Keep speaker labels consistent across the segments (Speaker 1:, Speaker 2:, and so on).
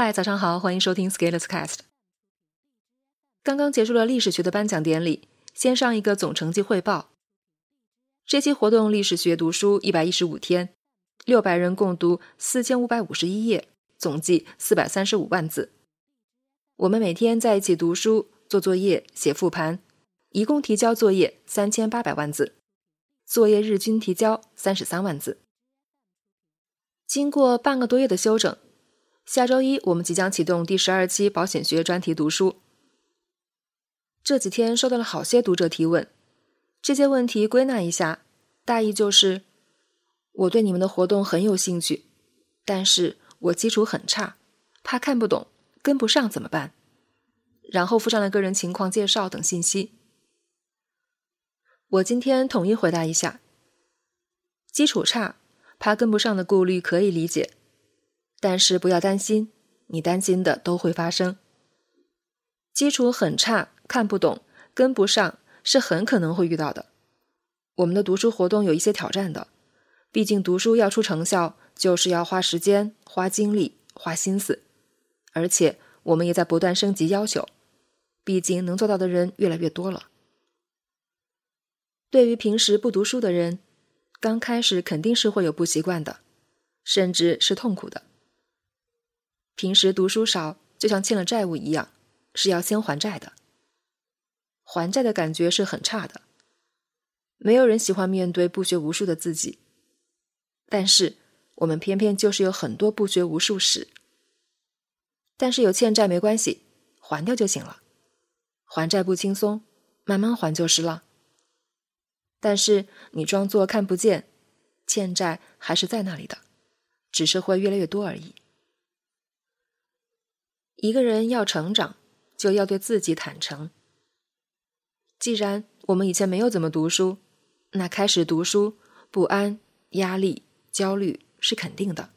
Speaker 1: 嗨，早上好，欢迎收听 Scalers Cast。刚刚结束了历史学的颁奖典礼，先上一个总成绩汇报。这期活动历史学读书一百一十五天，六百人共读四千五百五十一页，总计四百三十五万字。我们每天在一起读书、做作业、写复盘，一共提交作业三千八百万字，作业日均提交三十三万字。经过半个多月的休整。下周一，我们即将启动第十二期保险学专题读书。这几天收到了好些读者提问，这些问题归纳一下，大意就是：我对你们的活动很有兴趣，但是我基础很差，怕看不懂、跟不上怎么办？然后附上了个人情况介绍等信息。我今天统一回答一下：基础差，怕跟不上的顾虑可以理解。但是不要担心，你担心的都会发生。基础很差，看不懂，跟不上，是很可能会遇到的。我们的读书活动有一些挑战的，毕竟读书要出成效，就是要花时间、花精力、花心思，而且我们也在不断升级要求，毕竟能做到的人越来越多了。对于平时不读书的人，刚开始肯定是会有不习惯的，甚至是痛苦的。平时读书少，就像欠了债务一样，是要先还债的。还债的感觉是很差的，没有人喜欢面对不学无术的自己。但是我们偏偏就是有很多不学无术史。但是有欠债没关系，还掉就行了。还债不轻松，慢慢还就是了。但是你装作看不见，欠债还是在那里的，只是会越来越多而已。一个人要成长，就要对自己坦诚。既然我们以前没有怎么读书，那开始读书，不安、压力、焦虑是肯定的。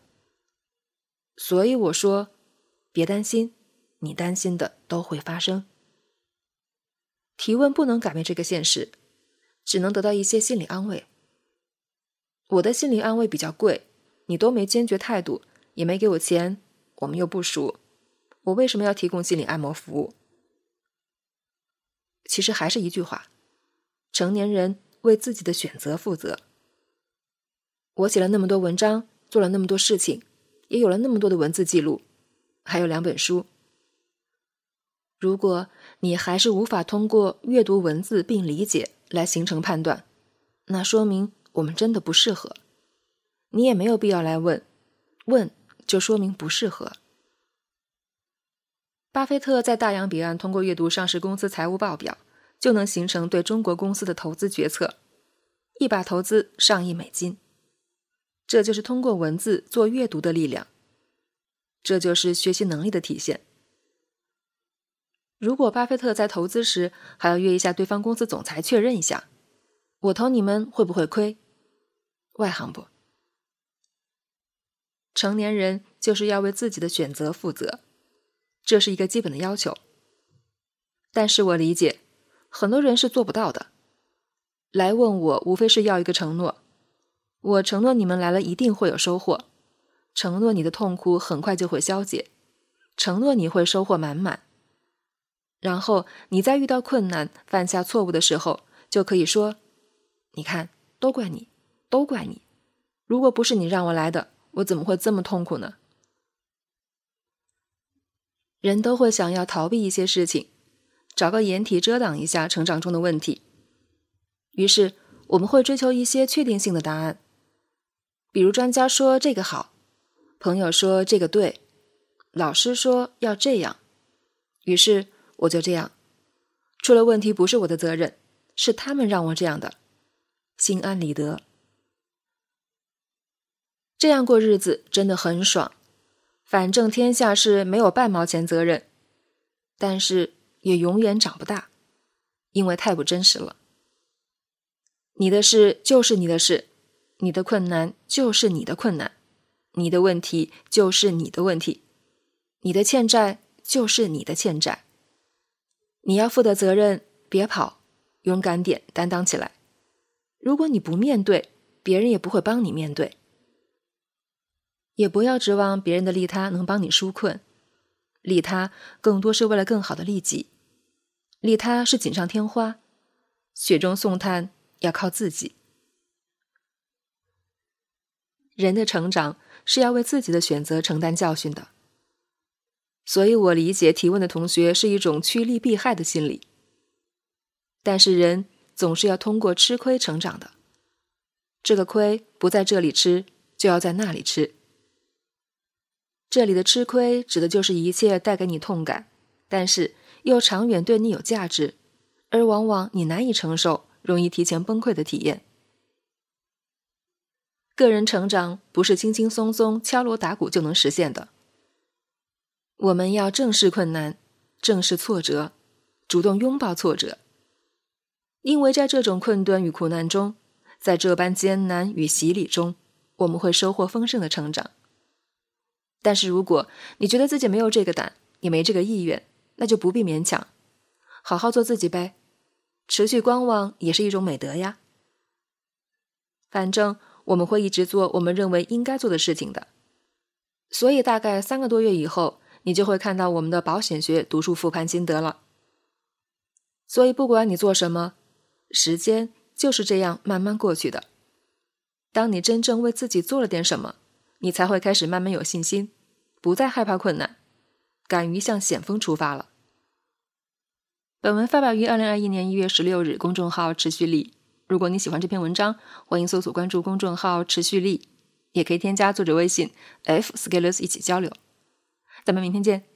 Speaker 1: 所以我说，别担心，你担心的都会发生。提问不能改变这个现实，只能得到一些心理安慰。我的心理安慰比较贵，你都没坚决态度，也没给我钱，我们又不熟。我为什么要提供心理按摩服务？其实还是一句话：成年人为自己的选择负责。我写了那么多文章，做了那么多事情，也有了那么多的文字记录，还有两本书。如果你还是无法通过阅读文字并理解来形成判断，那说明我们真的不适合。你也没有必要来问，问就说明不适合。巴菲特在大洋彼岸通过阅读上市公司财务报表，就能形成对中国公司的投资决策，一把投资上亿美金。这就是通过文字做阅读的力量，这就是学习能力的体现。如果巴菲特在投资时还要约一下对方公司总裁确认一下，我投你们会不会亏？外行不？成年人就是要为自己的选择负责。这是一个基本的要求，但是我理解很多人是做不到的。来问我，无非是要一个承诺，我承诺你们来了一定会有收获，承诺你的痛苦很快就会消解，承诺你会收获满满。然后你在遇到困难、犯下错误的时候，就可以说：“你看，都怪你，都怪你。如果不是你让我来的，我怎么会这么痛苦呢？”人都会想要逃避一些事情，找个掩体遮挡一下成长中的问题。于是我们会追求一些确定性的答案，比如专家说这个好，朋友说这个对，老师说要这样，于是我就这样。出了问题不是我的责任，是他们让我这样的，心安理得。这样过日子真的很爽。反正天下事没有半毛钱责任，但是也永远长不大，因为太不真实了。你的事就是你的事，你的困难就是你的困难，你的问题就是你的问题，你的欠债就是你的欠债。你要负的责任，别跑，勇敢点，担当起来。如果你不面对，别人也不会帮你面对。也不要指望别人的利他能帮你纾困，利他更多是为了更好的利己，利他是锦上添花，雪中送炭要靠自己。人的成长是要为自己的选择承担教训的，所以我理解提问的同学是一种趋利避害的心理。但是人总是要通过吃亏成长的，这个亏不在这里吃，就要在那里吃。这里的吃亏指的就是一切带给你痛感，但是又长远对你有价值，而往往你难以承受、容易提前崩溃的体验。个人成长不是轻轻松松敲锣打鼓就能实现的，我们要正视困难，正视挫折，主动拥抱挫折，因为在这种困顿与苦难中，在这般艰难与洗礼中，我们会收获丰盛的成长。但是如果你觉得自己没有这个胆，也没这个意愿，那就不必勉强，好好做自己呗。持续观望也是一种美德呀。反正我们会一直做我们认为应该做的事情的，所以大概三个多月以后，你就会看到我们的保险学读书复盘心得了。所以不管你做什么，时间就是这样慢慢过去的。当你真正为自己做了点什么。你才会开始慢慢有信心，不再害怕困难，敢于向险峰出发了。本文发表于二零二一年一月十六日，公众号“持续力”。如果你喜欢这篇文章，欢迎搜索关注公众号“持续力”，也可以添加作者微信 f scalers 一起交流。咱们明天见。